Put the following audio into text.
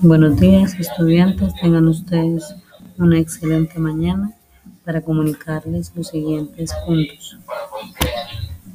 Buenos días, estudiantes. Tengan ustedes una excelente mañana para comunicarles los siguientes puntos.